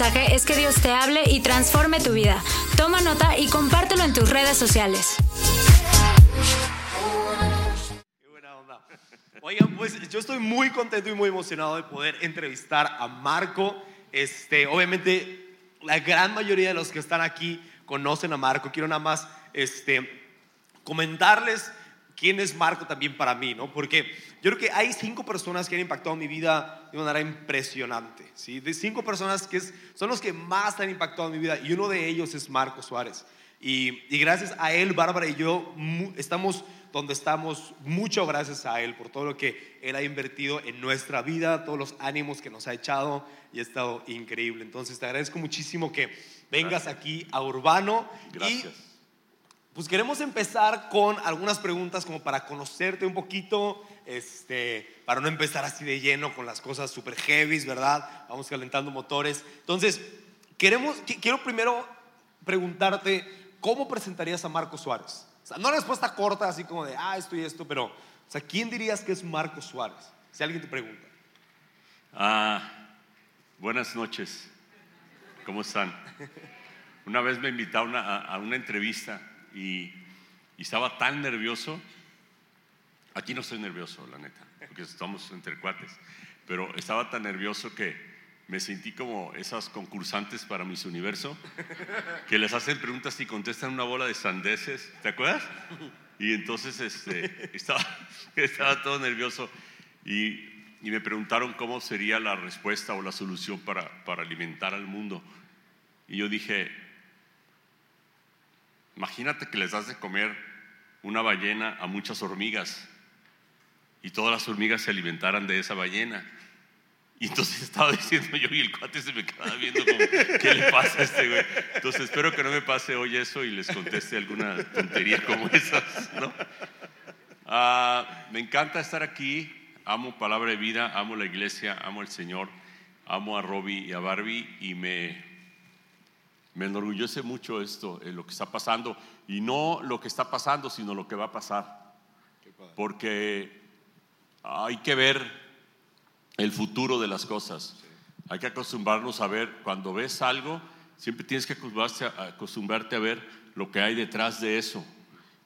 es que Dios te hable y transforme tu vida. Toma nota y compártelo en tus redes sociales. Qué. Oigan, pues yo estoy muy contento y muy emocionado de poder entrevistar a Marco. Este, obviamente, la gran mayoría de los que están aquí conocen a Marco. Quiero nada más este, comentarles quién es Marco también para mí, ¿no? Porque yo creo que hay cinco personas que han impactado mi vida de una manera impresionante, ¿sí? De cinco personas que es- son los que más han impactado mi vida y uno de ellos es Marco Suárez. Y, y gracias a él, Bárbara y yo mu- estamos donde estamos, mucho gracias a él por todo lo que él ha invertido en nuestra vida, todos los ánimos que nos ha echado y ha estado increíble. Entonces te agradezco muchísimo que vengas aquí a Urbano. y Gracias. Pues queremos empezar con algunas preguntas como para conocerte un poquito, este, para no empezar así de lleno con las cosas super heavies, ¿verdad? Vamos calentando motores. Entonces, queremos, qui- quiero primero preguntarte, ¿cómo presentarías a Marco Suárez? O sea, no una respuesta corta, así como de, ah, esto y esto, pero, o sea, ¿quién dirías que es Marco Suárez? Si alguien te pregunta. Ah, buenas noches. ¿Cómo están? Una vez me invitaron a, a una entrevista y, y estaba tan nervioso. Aquí no estoy nervioso, la neta, porque estamos entre cuates. Pero estaba tan nervioso que me sentí como esas concursantes para Miss Universo que les hacen preguntas y contestan una bola de sandeces. ¿Te acuerdas? Y entonces este, estaba, estaba todo nervioso y, y me preguntaron cómo sería la respuesta o la solución para, para alimentar al mundo. Y yo dije, imagínate que les das de comer una ballena a muchas hormigas y todas las hormigas se alimentaran de esa ballena. Y entonces estaba diciendo yo y el cuate se me quedaba viendo como, ¿qué le pasa a este güey? Entonces espero que no me pase hoy eso y les conteste alguna tontería como esas, ¿no? Ah, me encanta estar aquí, amo Palabra de Vida, amo la iglesia, amo al Señor, amo a Robbie y a Barbie y me, me enorgullece mucho esto, eh, lo que está pasando, y no lo que está pasando, sino lo que va a pasar, porque hay que ver el futuro de las cosas. Hay que acostumbrarnos a ver, cuando ves algo, siempre tienes que acostumbrarte a, acostumbrarte a ver lo que hay detrás de eso.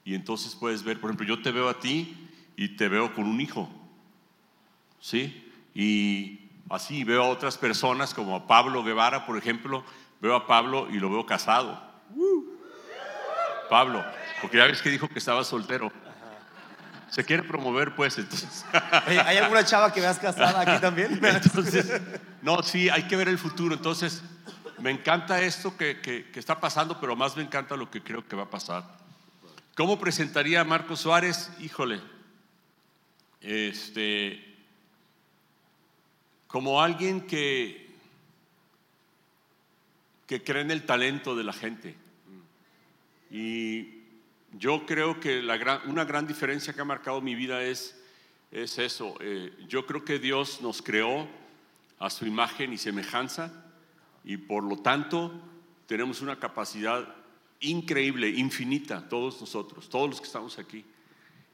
Y entonces puedes ver, por ejemplo, yo te veo a ti y te veo con un hijo. ¿Sí? Y así veo a otras personas, como a Pablo Guevara, por ejemplo, veo a Pablo y lo veo casado. Pablo, porque ya ves que dijo que estaba soltero. Se quiere promover, pues, entonces. Oye, ¿Hay alguna chava que veas casada aquí también? Entonces, no, sí, hay que ver el futuro. Entonces, me encanta esto que, que- que está pasando, pero más me encanta lo que creo que va a pasar. ¿Cómo presentaría a Marco Suárez? Híjole, este, como alguien que, que cree en el talento de la gente. Y yo creo que una gran diferencia que ha marcado mi vida es, es eso. Eh, yo creo que Dios nos creó a su imagen y semejanza y por lo tanto tenemos una capacidad increíble, infinita, todos nosotros, todos los que estamos aquí.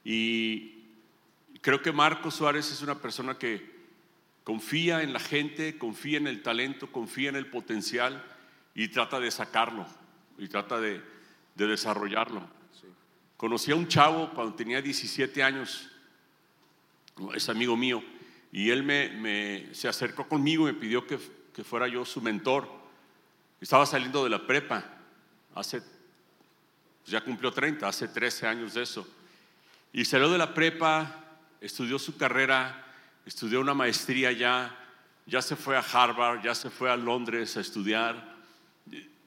Y creo que Marco Suárez es una persona que confía en la gente, confía en el talento, confía en el potencial y trata de sacarlo y trata de, de desarrollarlo. Conocí a un chavo cuando tenía 17 años, es amigo mío, y él me, me- se acercó conmigo y me pidió que, que fuera yo su mentor. Estaba saliendo de la prepa, hace, pues ya cumplió 30, hace 13 años de eso. Y salió de la prepa, estudió su carrera, estudió una maestría ya, ya se fue a Harvard, ya se fue a Londres a estudiar.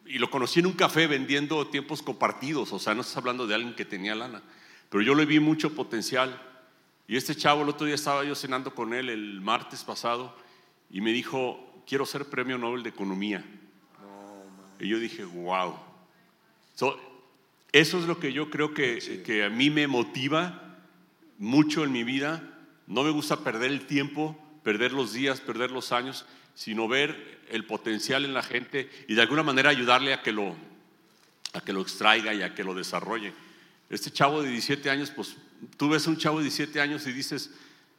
Y lo conocí en un café vendiendo tiempos compartidos, o sea, no estás hablando de alguien que tenía lana. Pero yo le vi mucho potencial. Y este chavo, el otro día estaba yo cenando con él el martes pasado y me dijo, quiero ser premio Nobel de Economía. y yo dije, wow. So, eso es lo que yo creo que, que a mí me motiva mucho en mi vida. No me gusta perder el tiempo, perder los días, perder los años, sino ver el potencial en la gente y de alguna manera ayudarle a que lo, a que lo extraiga y a que lo desarrolle. Este chavo de 17 años, pues tú ves un chavo de 17 años y dices,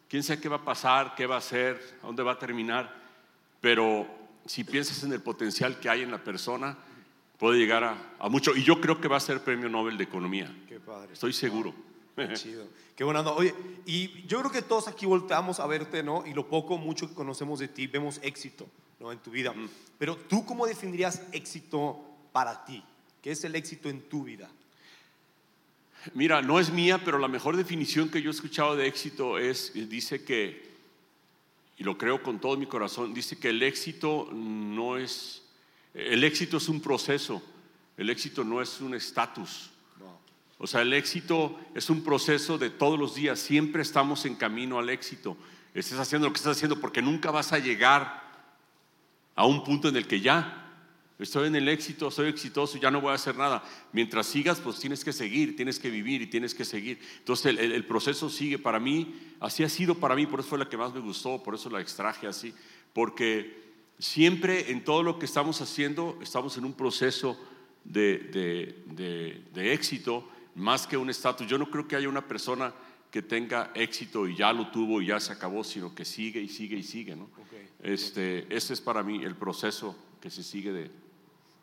quién sabe qué va a pasar, qué va a hacer, a dónde va a terminar, pero si piensas en el potencial que hay en la persona, puede llegar a, a mucho. Y yo creo que va a ser premio Nobel de Economía. Qué padre. Estoy seguro. Qué chido. Qué buena onda. Oye, y yo creo que todos aquí volteamos a verte, ¿no? Y lo poco, mucho que conocemos de ti, vemos éxito, ¿no? En tu vida. Pero tú, ¿cómo definirías éxito para ti? ¿Qué es el éxito en tu vida? Mira, no es mía, pero la mejor definición que yo he escuchado de éxito es, dice que, y lo creo con todo mi corazón, dice que el éxito no es, el éxito es un proceso, el éxito no es un estatus. O sea, el éxito es un proceso de todos los días, siempre estamos en camino al éxito. Estás haciendo lo que estás haciendo porque nunca vas a llegar a un punto en el que ya estoy en el éxito, soy exitoso, ya no voy a hacer nada. Mientras sigas, pues tienes que seguir, tienes que vivir y tienes que seguir. Entonces el, proceso sigue. Para mí, así ha sido para mí, por eso fue la que más me gustó, por eso la extraje así, porque siempre en todo lo que estamos haciendo, estamos en un proceso de, de, de éxito más que un estatus. Yo no creo que haya una persona que tenga éxito y ya lo tuvo y ya se acabó, sino que sigue y sigue y sigue. ¿no? Okay. Este, ese es para mí el proceso que se sigue de...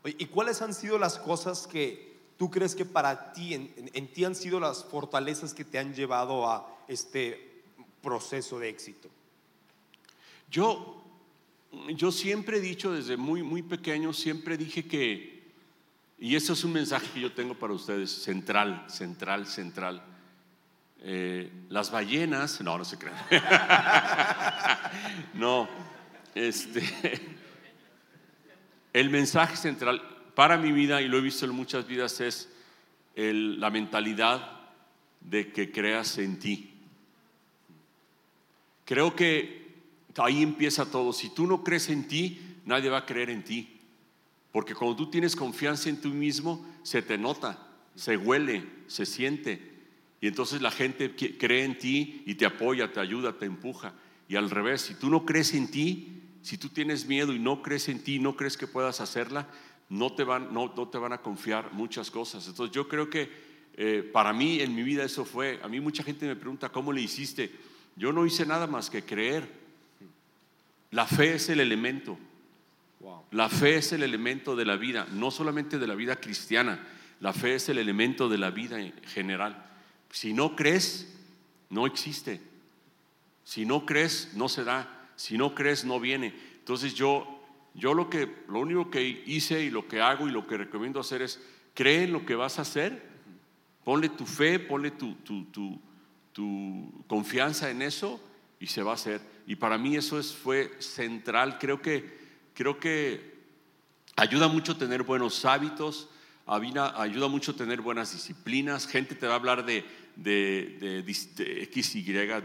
¿Y cuáles han sido las cosas que tú crees que para ti, en, en, en ti han sido las fortalezas que te han llevado a este proceso de éxito? Yo, yo siempre he dicho desde muy, muy pequeño, siempre dije que, y eso es un mensaje que yo tengo para ustedes, central, central, central. Eh, las ballenas, no, no se crean. no, este, el mensaje central para mi vida, y lo he visto en muchas vidas, es el, la mentalidad de que creas en ti. Creo que ahí empieza todo. Si tú no crees en ti, nadie va a creer en ti. Porque cuando tú tienes confianza en ti mismo, se te nota, se huele, se siente. Y entonces la gente cree en ti y te apoya, te ayuda, te empuja. Y al revés, si tú no crees en ti, si tú tienes miedo y no crees en ti, no crees que puedas hacerla, no te van, no, no te van a confiar muchas cosas. Entonces yo creo que eh, para mí en mi vida eso fue, a mí mucha gente me pregunta, ¿cómo le hiciste? Yo no hice nada más que creer. La fe es el elemento. La fe es el elemento de la vida, no solamente de la vida cristiana, la fe es el elemento de la vida en general. Si no crees, no existe. Si no crees, no se da. Si no crees, no viene. Entonces yo, yo lo, que, lo único que hice y lo que hago y lo que recomiendo hacer es, cree en lo que vas a hacer, ponle tu fe, ponle tu, tu, tu, tu confianza en eso y se va a hacer. Y para mí eso es, fue central. Creo que, creo que ayuda mucho tener buenos hábitos, ayuda mucho tener buenas disciplinas. Gente te va a hablar de, de, X,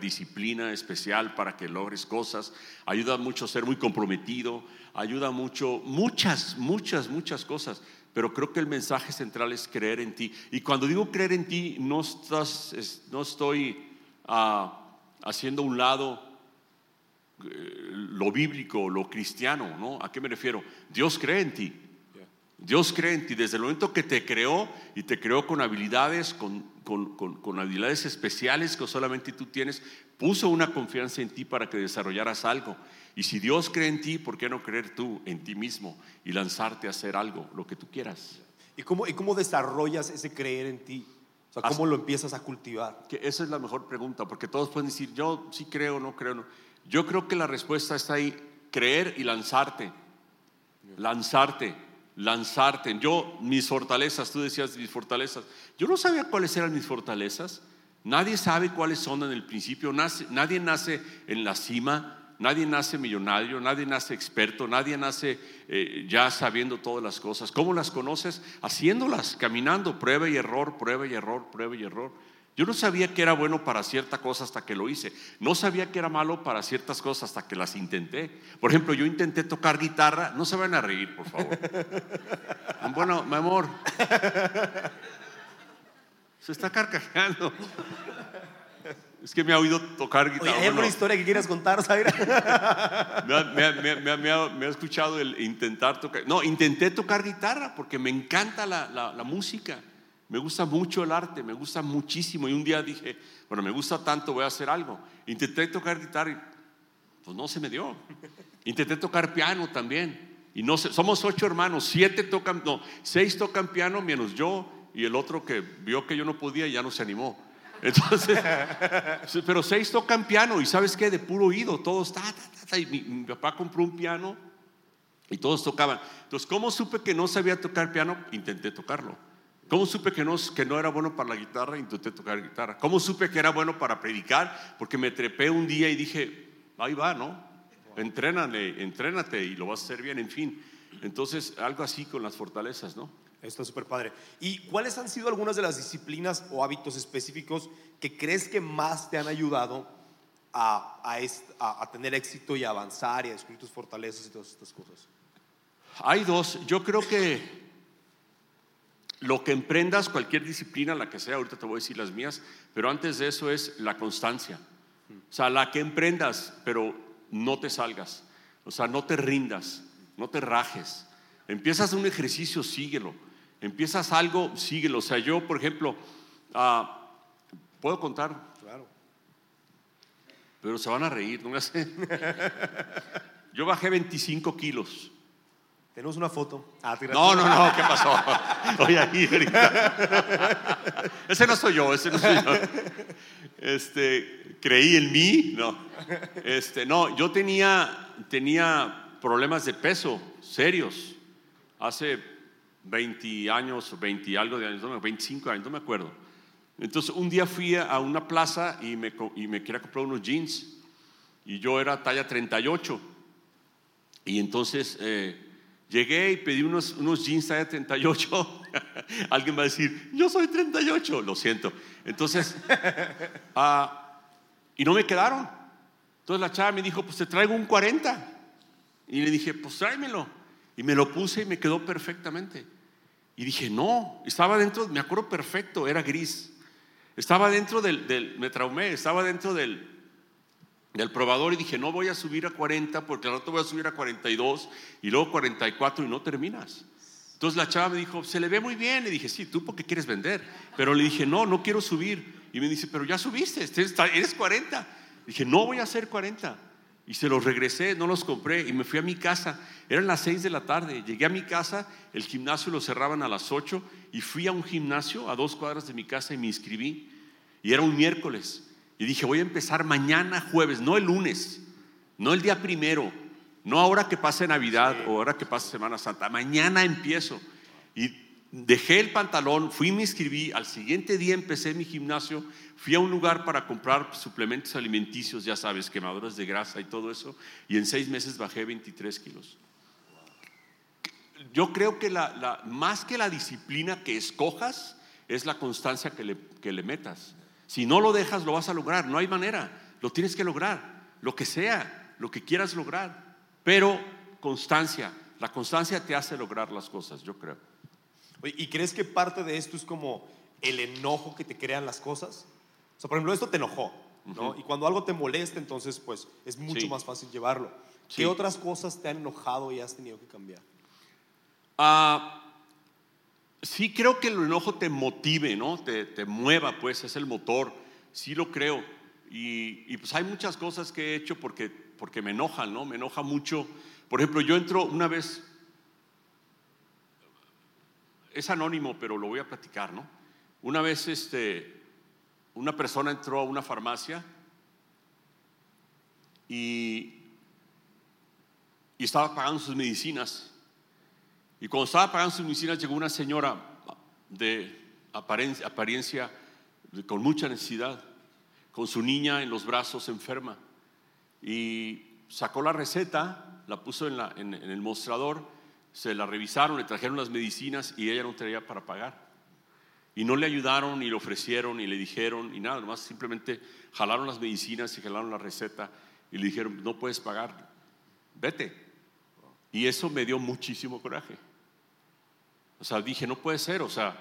disciplina especial para que logres cosas. Ayuda mucho ser muy comprometido. Ayuda mucho, muchas, muchas, muchas cosas. Pero creo que el mensaje central es creer en ti. Y cuando digo creer en ti, no, estás, no estoy uh, haciendo un lado lo bíblico, lo cristiano, ¿no? ¿A qué me refiero? Dios cree en ti. Dios cree en ti desde el momento que te creó y te creó con habilidades, con, con, con, con, habilidades especiales que solamente tú tienes, puso una confianza en ti para que desarrollaras algo. Y si Dios cree en ti, ¿por qué no creer tú en ti mismo y lanzarte a hacer algo, lo que tú quieras? ¿Y cómo, y cómo desarrollas ese creer en ti? O sea, ¿cómo Así, lo empiezas a cultivar? Que esa es la mejor pregunta, porque todos pueden decir, yo sí creo, no creo. No. Yo creo que la respuesta está ahí, creer y lanzarte. Lanzarte lanzarte. Yo, mis fortalezas, tú decías mis fortalezas. Yo no sabía cuáles eran mis fortalezas. Nadie sabe cuáles son en el principio. Nadie nace en la cima. Nadie nace millonario, nadie nace experto, nadie nace eh, ya sabiendo todas las cosas. ¿Cómo las conoces? Haciéndolas, caminando, prueba y error, prueba y error, prueba y error. Yo no sabía que era bueno para cierta cosa hasta que lo hice. No sabía que era malo para ciertas cosas hasta que las intenté. Por ejemplo, yo intenté tocar guitarra. No se van a reír, por favor. Bueno, mi amor. Se está carcajeando. Es que me ha oído tocar guitarra. Oye, ¿Hay alguna bueno, historia que quieras contar, Zaira? me, ha, escuchado el intentar tocar. No, intenté tocar guitarra porque me encanta la, la, la música. Me gusta mucho el arte, me gusta muchísimo. Y un día dije, bueno, me gusta tanto, voy a hacer algo. Intenté tocar guitarra y pues no se me dio. Intenté tocar piano también. Y no sé, somos ocho hermanos, siete tocan, no, seis tocan piano menos yo y el otro que vio que yo no podía ya no se animó. Entonces, pero seis tocan piano y sabes qué, de puro oído, todos, ta, y mi, mi papá compró un piano y todos tocaban. Entonces, ¿cómo supe que no sabía tocar piano? Intenté tocarlo. ¿Cómo supe que no, que no era bueno para la guitarra? Intenté tocar guitarra. ¿Cómo supe que era bueno para predicar? Porque me trepé un día y dije, ahí va, ¿no? Entrénale, entrénate y lo vas a hacer bien, en fin. Entonces, algo así con las fortalezas, ¿no? Esto es súper padre. ¿Y cuáles han sido algunas de las disciplinas o hábitos específicos que crees que más te han ayudado a, a est- a- a tener éxito y a avanzar y a descubrir tus fortalezas y todas estas cosas? Hay dos. Yo creo que lo que emprendas, cualquier disciplina, la que sea, ahorita te voy a decir las mías, pero antes de eso es la constancia. O sea, la que emprendas, pero no te salgas. O sea, no te rindas, no te rajes. Empiezas un ejercicio, síguelo. Empiezas algo, síguelo. O sea, yo, por ejemplo, ah, puedo contar, Claro. pero se van a reír, no me hace. Yo bajé 25 kilos. Tenemos una foto. Ah, No, no, no, ¿qué pasó? Oye, ahí ahorita. Ese no soy yo, ese no soy yo. Este, creí en mí, no. Este, no, yo tenía, tenía problemas de peso serios hace 20 años, 20 y algo de años, no me- 25 años, no me acuerdo. Entonces, un día fui a una plaza y me, y me quería comprar unos jeans y yo era talla 38. Y entonces eh, llegué y pedí unos, unos jeans talla 38. Alguien va a decir, yo soy 38, lo siento. Entonces, ah, y no me quedaron. Entonces la chava me dijo, pues te traigo un 40. Y le dije, pues tráemelo. Y me lo puse y me quedó perfectamente. Y dije, no, estaba dentro, me acuerdo perfecto, era gris. Estaba dentro del, del me traumé, estaba dentro del, del probador y dije, no voy a subir a 40 porque al rato voy a subir a 42 y luego 44 y no terminas. Entonces la chava me dijo, se le ve muy bien. Le dije, sí, tú porque quieres vender. Pero le dije, no, no quiero subir. Y me dice, pero ya subiste, este- eres 40. Dije, no voy a hacer 40. Y se los regresé, no los compré y me fui a mi casa. Eran las 6 de la tarde. Llegué a mi casa, el gimnasio lo cerraban a las 8 y fui a un gimnasio a dos cuadras de mi casa y me inscribí. Y era un miércoles. Y dije, voy a empezar mañana jueves, no el lunes, no el día primero, no ahora que pase Navidad o ahora que pase Semana Santa. Mañana empiezo. Y dejé el pantalón, fui y me inscribí. Al siguiente día empecé mi gimnasio. Fui a un lugar para comprar suplementos alimenticios, ya sabes, quemaduras de grasa y todo eso. Y en seis meses bajé 23 kilos. Yo creo que la, la- más que la disciplina que escojas, es la constancia que le, que le metas. Si no lo dejas, lo vas a lograr. No hay manera. Lo tienes que lograr. Lo que sea, lo que quieras lograr. Pero constancia. La constancia te hace lograr las cosas, yo creo. Oye, ¿Y crees que parte de esto es como el enojo que te crean las cosas? O sea, por ejemplo, esto te enojó, ¿no? Y cuando algo te molesta, entonces, pues, es mucho Sí. más fácil llevarlo. Sí. ¿Qué otras cosas te han enojado y has tenido que cambiar? Ah, sí creo que el enojo te motive, ¿no? Te, te mueva, pues es el motor. Sí lo creo. Y, pues hay muchas cosas que he hecho porque, porque me enojan, ¿no? Me enoja mucho. Por ejemplo, yo entro una vez, es anónimo, pero lo voy a platicar, ¿no? Una vez este, una persona entró a una farmacia y, y estaba pagando sus medicinas. Y cuando estaba pagando sus medicinas llegó una señora de apariencia, apariencia con mucha necesidad, con su niña en los brazos enferma. Y sacó la receta, la puso en, la- en- el mostrador, se la revisaron, le trajeron las medicinas y ella no traía para pagar. Y no le ayudaron, ni le ofrecieron, ni le dijeron, ni nada, nomás simplemente jalaron las medicinas y jalaron la receta y le dijeron, no puedes pagar, vete. Y eso me dio muchísimo coraje. O sea, dije, no puede ser, o sea,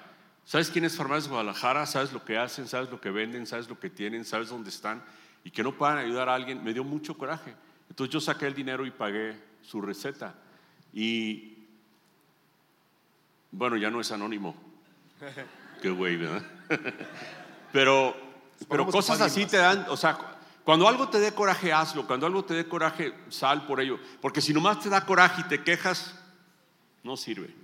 ¿sabes quién es Farmacias Guadalajara? ¿Sabes lo que hacen? ¿Sabes lo que venden? ¿Sabes lo que tienen? ¿Sabes dónde están? Y que no puedan ayudar a alguien, me dio mucho coraje. Entonces yo saqué el dinero y pagué su receta. Y bueno, ya no es anónimo. Qué güey, ¿verdad? Pero, pero cosas así te dan, o sea, cuando algo te dé coraje, hazlo. Cuando algo te dé coraje, sal por ello. Porque si nomás te da coraje y te quejas, no sirve.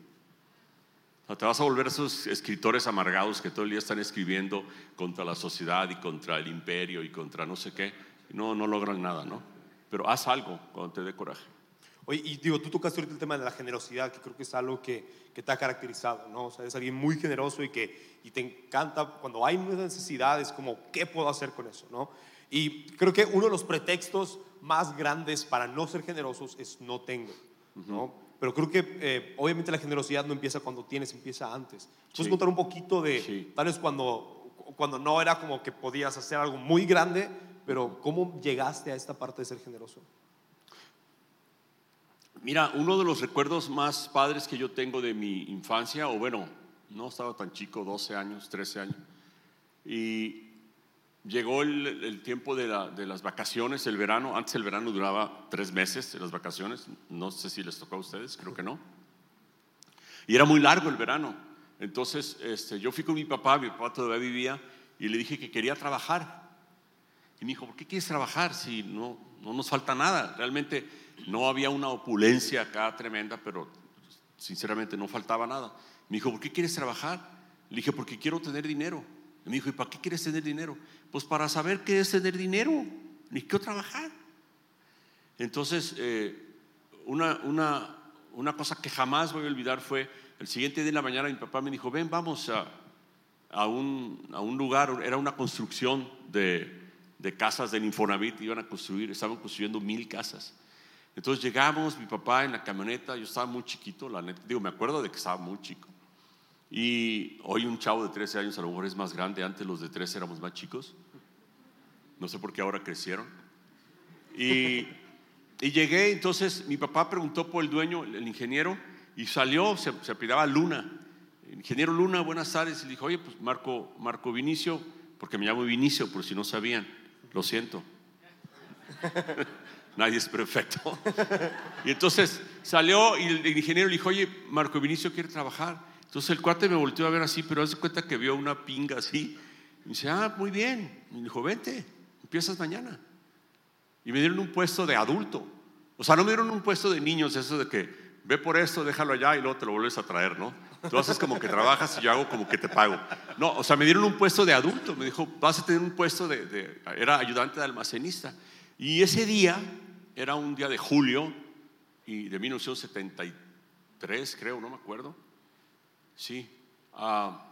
O sea, te vas a volver esos escritores amargados que todo el día están escribiendo contra la sociedad y contra el imperio y contra no sé qué. No, no logran nada, ¿no? Pero haz algo cuando te dé coraje. Oye, y digo, tú tocaste ahorita el tema de la generosidad, que creo que es algo que, que te ha caracterizado, ¿no? O sea, es alguien muy generoso y que y te encanta cuando hay necesidades, como, ¿qué puedo hacer con eso, no? Y creo que uno de los pretextos más grandes para no ser generosos es no tengo, ¿no? Pero creo que eh, obviamente la generosidad no empieza cuando tienes, empieza antes. ¿Puedes Sí. contar un poquito de Sí. tal vez cuando, cuando no era como que podías hacer algo muy grande, pero cómo llegaste a esta parte de ser generoso? Mira, uno de los recuerdos más padres que yo tengo de mi infancia, o bueno, no estaba tan chico, 12 años, 13 años, y llegó el, tiempo de las vacaciones, el verano, antes el verano duraba tres meses, las vacaciones, no sé si les tocó a ustedes, creo que no, y era muy largo el verano, entonces este, yo fui con mi papá, mi papá todavía vivía, y le dije que quería trabajar, y me dijo, ¿por qué quieres trabajar si no, no nos falta nada? Realmente no había una opulencia acá tremenda, pero sinceramente no faltaba nada. Me dijo, ¿por qué quieres trabajar? Le dije, porque quiero tener dinero. Y me dijo, ¿y para qué quieres tener dinero? Pues para saber qué es tener dinero. Ni quiero trabajar. Entonces, eh, una, una, una cosa que jamás voy a olvidar fue, el siguiente día de la mañana mi papá me dijo, ven, vamos a, a un, a un lugar, era una construcción de, de casas del Infonavit, iban a construir, estaban construyendo mil casas. Entonces llegamos, mi papá en la camioneta, yo estaba muy chiquito, la neta, digo, me acuerdo de que estaba muy chico. Y hoy un chavo de 13 años a lo mejor es más grande, antes los de 13 éramos más chicos. No sé por qué ahora crecieron. Y, y llegué, entonces mi papá preguntó por el dueño, el ingeniero, y salió, se, se apellidaba Luna. Ingeniero Luna, buenas tardes. Y le dijo, oye, pues Marco, Marco Vinicio, porque me llamo Vinicio, por si no sabían, lo siento. Nadie es perfecto. Y entonces salió y el ingeniero le dijo, oye, Marco Vinicio quiere trabajar. Entonces el cuate me volteó a ver así, pero hace cuenta que vio una pinga así. Y dice, ah, muy bien. Me dijo, vente, empiezas mañana. Y me dieron un puesto de adulto. O sea, no me dieron un puesto de niños, eso de que ve por esto, déjalo allá y luego te lo vuelves a traer, ¿no? Tú haces como que trabajas y yo hago como que te pago. No, o sea, me dieron un puesto de adulto. Me dijo, vas a tener un puesto de, de- era ayudante de almacenista. Y ese día, era un día de julio y de 1973, creo, no me acuerdo. Sí. Ah,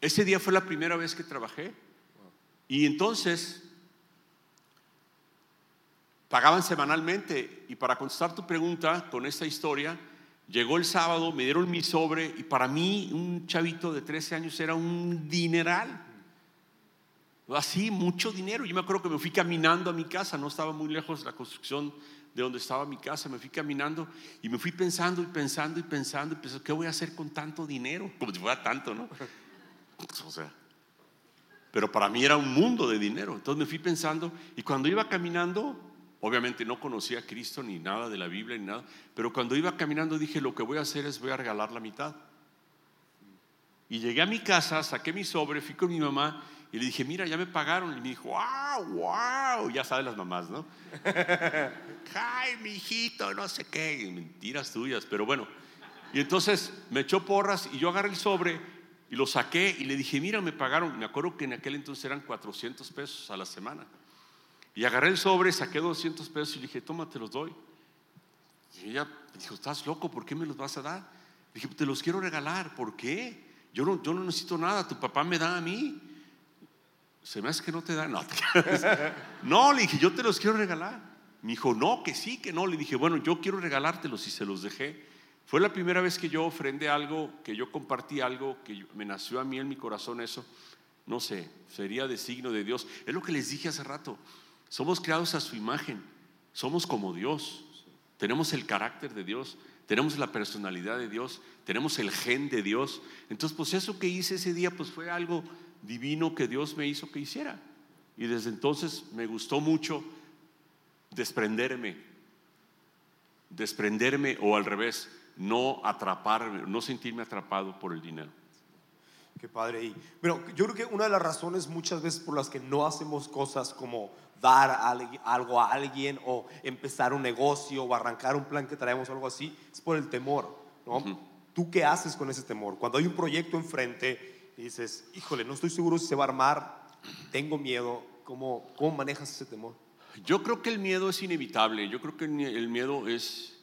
ese día fue la primera vez que trabajé. Y entonces pagaban semanalmente. Y para contestar tu pregunta con esta historia, llegó el sábado, me dieron mi sobre y para mí un chavito de 13 años era un dineral. Así, mucho dinero. Yo me acuerdo que me fui caminando a mi casa, no estaba muy lejos la construcción de donde estaba mi casa, me fui caminando y me fui pensando y pensando y pensando y pensando, ¿qué voy a hacer con tanto dinero? Como si fuera tanto, ¿no? O sea, pero para mí era un mundo de dinero. Entonces me fui pensando y cuando iba caminando, obviamente no conocía a Cristo ni nada de la Biblia ni nada, pero cuando iba caminando dije, lo que voy a hacer es voy a regalar la mitad. Y llegué a mi casa, saqué mi sobre, fui con mi mamá y le dije, mira, ya me pagaron. Y me dijo, wow, wow, ya sabes las mamás, ¿no? Ay, mi hijito, no sé qué, mentiras tuyas, pero bueno. Y entonces me echó porras y yo agarré el sobre y lo saqué y le dije, mira, me pagaron. Me acuerdo que en aquel entonces eran 400 pesos a la semana. Y agarré el sobre, saqué 200 pesos y le dije, toma, te los doy. Y ella dijo, estás loco, ¿por qué me los vas a dar? Le dije, te los quiero regalar, ¿por qué? Yo no, yo no necesito nada, tu papá me da a mí. Se me hace que no te da, no. le dije, yo te los quiero regalar. Me dijo, no, que sí, que no. Le dije, bueno, yo quiero regalártelos y se los dejé. Fue la primera vez que yo ofrendé algo, que yo compartí algo, que me nació a mí en mi corazón eso. No sé, sería de signo de Dios. Es lo que les dije hace rato. Somos creados a su imagen. Somos como Dios. Tenemos el carácter de Dios. Tenemos la personalidad de Dios. Tenemos el gen de Dios. Entonces, pues eso que hice ese día, pues fue algo divino que Dios me hizo que hiciera. Y desde entonces me gustó mucho desprenderme, desprenderme o al revés, no atraparme, no sentirme atrapado por el dinero. Qué padre. Y, pero yo creo que una de las razones muchas veces por las que no hacemos cosas como dar al- algo a alguien o empezar un negocio o arrancar un plan que traemos o algo así es por el temor, ¿no? ¿Tú qué haces con ese temor? Cuando hay un proyecto enfrente y dices, híjole, no estoy seguro si se va a armar, tengo miedo, ¿cómo, cómo manejas ese temor? Yo creo que el miedo es inevitable, yo creo que el miedo es,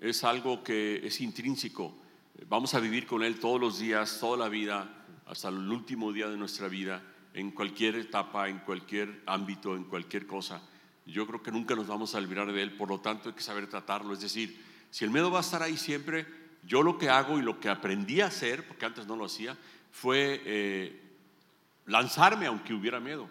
es algo que es intrínseco. Vamos a vivir con él todos los días, toda la vida, hasta el último día de nuestra vida, en cualquier etapa, en cualquier ámbito, en cualquier cosa. Yo creo que nunca nos vamos a olvidar de él, por lo tanto hay que saber tratarlo. Es decir, si el miedo va a estar ahí siempre, yo lo que hago y lo que aprendí a hacer, porque antes no lo hacía, fue eh, lanzarme aunque hubiera miedo,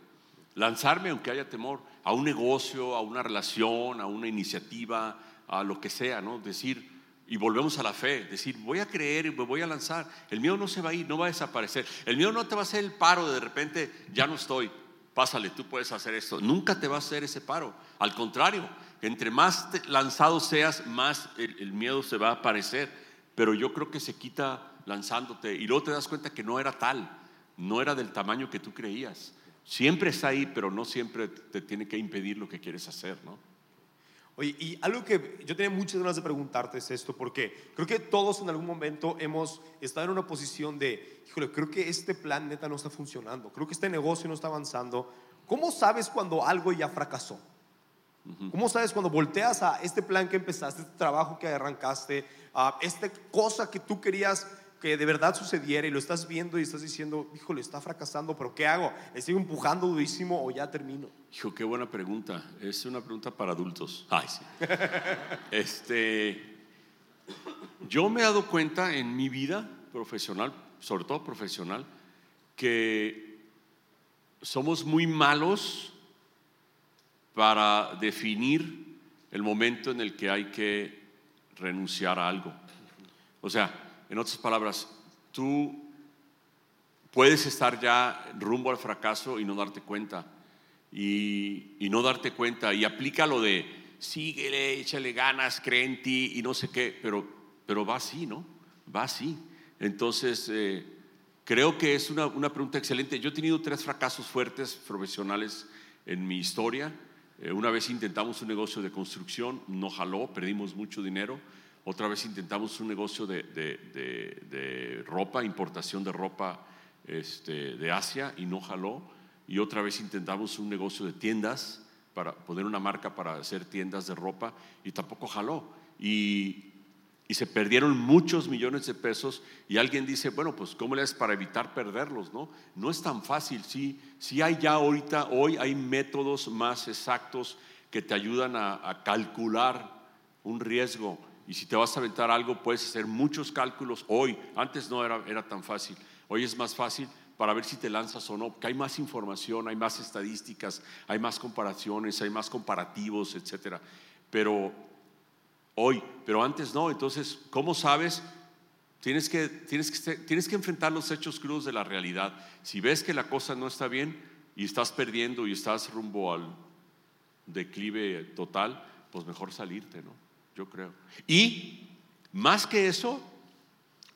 lanzarme aunque haya temor, a un negocio, a una relación, a una iniciativa, a lo que sea, ¿no? Decir, y volvemos a la fe, decir, voy a creer y me voy a lanzar. El miedo no se va a ir, no va a desaparecer. El miedo no te va a hacer el paro de, de repente, ya no estoy, pásale, tú puedes hacer esto. Nunca te va a hacer ese paro. Al contrario, entre más lanzado seas, más el miedo se va a aparecer. Pero yo creo que se quita lanzándote y luego te das cuenta que no era tal, no era del tamaño que tú creías. Siempre está ahí, pero no siempre te tiene que impedir lo que quieres hacer, ¿no? Oye, y algo que yo tenía muchas ganas de preguntarte es esto, porque creo que todos en algún momento hemos estado en una posición de, híjole, creo que este plan neta no está funcionando, creo que este negocio no está avanzando. ¿Cómo sabes cuando algo ya fracasó? ¿Cómo sabes cuando volteas a este plan que empezaste, este trabajo que arrancaste, a esta cosa que tú querías que de verdad sucediera y lo estás viendo y estás diciendo, híjole, está fracasando, pero ¿qué hago? ¿Le sigo empujando durísimo o ya termino? Hijo, qué buena pregunta. Es una pregunta para adultos. Ay, sí. este, yo me he dado cuenta en mi vida profesional, sobre todo profesional, que somos muy malos para definir el momento en el que hay que renunciar a algo. O sea, en otras palabras, tú puedes estar ya rumbo al fracaso y no darte cuenta. Y, no darte cuenta. Y aplica lo de síguele, échale ganas, cree en ti y no sé qué. Pero, pero va así, ¿no? Va así. Entonces, eh, creo que es una, una, pregunta excelente. Yo he tenido tres fracasos fuertes profesionales en mi historia. Eh, una vez intentamos un negocio de construcción, no jaló, perdimos mucho dinero. Otra vez intentamos un negocio de, ropa, importación de ropa este, de Asia y no jaló. Y otra vez intentamos un negocio de tiendas, para poner una marca para hacer tiendas de ropa y tampoco jaló. Y, se perdieron muchos millones de pesos y alguien dice, bueno, pues ¿cómo le haces para evitar perderlos? No, no es tan fácil. Sí, sí hay ya ahorita, hoy hay métodos más exactos que te ayudan a, a calcular un riesgo y si te vas a aventar algo, puedes hacer muchos cálculos hoy. Antes no era, era tan fácil. Hoy es más fácil para ver si te lanzas o no, porque hay más información, hay más estadísticas, hay más comparaciones, hay más comparativos, etcétera. Pero hoy, pero antes no. Entonces, ¿cómo sabes? Tienes que, tienes, que, tienes que enfrentar los hechos crudos de la realidad. Si ves que la cosa no está bien y estás perdiendo y estás rumbo al declive total, pues mejor salirte, ¿no? Yo creo. Y más que eso,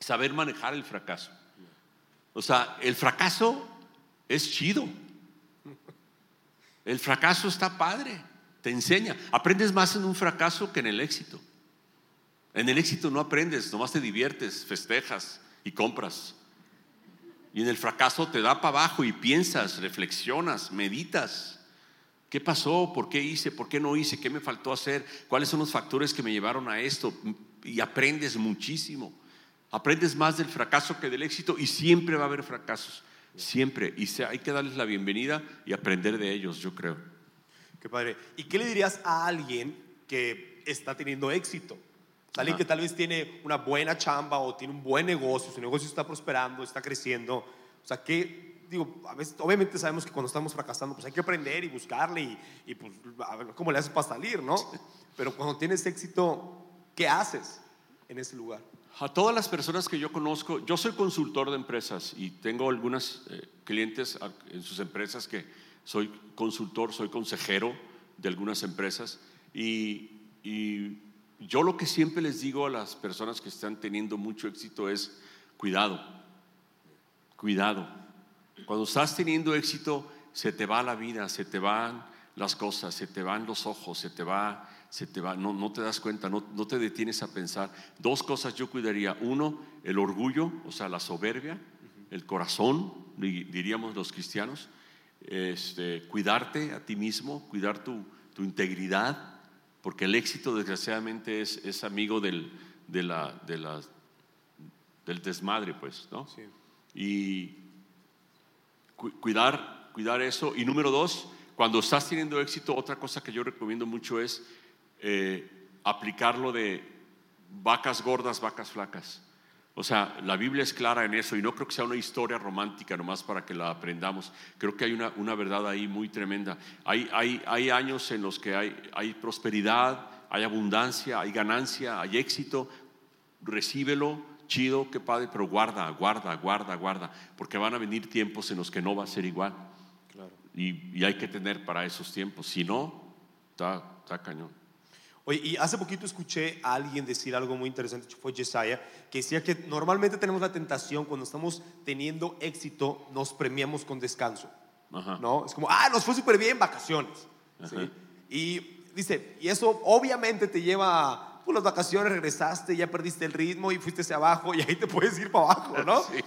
saber manejar el fracaso. O sea, el fracaso es chido. El fracaso está padre, te enseña. Aprendes más en un fracaso que en el éxito. En el éxito no aprendes, nomás te diviertes, festejas y compras. Y en el fracaso te da para abajo y piensas, reflexionas, meditas. ¿Qué pasó? ¿Por qué hice? ¿Por qué no hice? ¿Qué me faltó hacer? ¿Cuáles son los factores que me llevaron a esto? Y aprendes muchísimo. Aprendes más del fracaso que del éxito y siempre va a haber fracasos. Siempre. Y hay que darles la bienvenida y aprender de ellos, yo creo. Qué padre. ¿Y qué le dirías a alguien que está teniendo éxito? Alguien que tal vez tiene una buena chamba o tiene un buen negocio, su negocio está prosperando, está creciendo. O sea, ¿qué, digo, a veces, obviamente sabemos que cuando estamos fracasando, pues hay que aprender y buscarle y, y pues, a ver, ¿cómo le haces para salir, no? Pero cuando tienes éxito, ¿qué haces en ese lugar? A todas las personas que yo conozco, yo soy consultor de empresas y tengo algunos eh, clientes en sus empresas que soy consultor, soy consejero de algunas empresas y, y yo lo que siempre les digo a las personas que están teniendo mucho éxito es cuidado, cuidado cuando estás teniendo éxito, se te va la vida, se te van las cosas, se te van los ojos, se te va, se te va, no, no te das cuenta, no, no te detienes a pensar. Dos cosas yo cuidaría. Uno, el orgullo, o sea, la soberbia, el corazón, di- diríamos los cristianos. Este, cuidarte a ti mismo, cuidar tu, tu integridad, porque el éxito desgraciadamente es, es amigo del, de la, de la- del desmadre, pues, ¿no? Sí. Y cuidar, cuidar eso. Y número dos, cuando estás teniendo éxito, otra cosa que yo recomiendo mucho es eh, aplicarlo de vacas gordas, vacas flacas. O sea, la Biblia es clara en eso y no creo que sea una historia romántica nomás para que la aprendamos. Creo que hay una, una verdad ahí muy tremenda. Hay, hay, hay años en los que hay, hay prosperidad, hay abundancia, hay ganancia, hay éxito. Recíbelo, chido, qué padre, pero guarda, guarda, guarda, guarda, porque van a venir tiempos en los que no va a ser igual. Claro. Y, y hay que tener para esos tiempos. Si no, está, está cañón. Oye, y hace poquito escuché a alguien decir algo muy interesante, fue Yesaya, que decía que normalmente tenemos la tentación cuando estamos teniendo éxito, nos premiamos con descanso. Ajá. ¿No? Es como, ah, nos fue súper bien en vacaciones. ¿sí? Y dice, y eso obviamente te lleva a pues, las vacaciones, regresaste, ya perdiste el ritmo y fuiste hacia abajo y ahí te puedes ir para abajo, ¿no? Sí.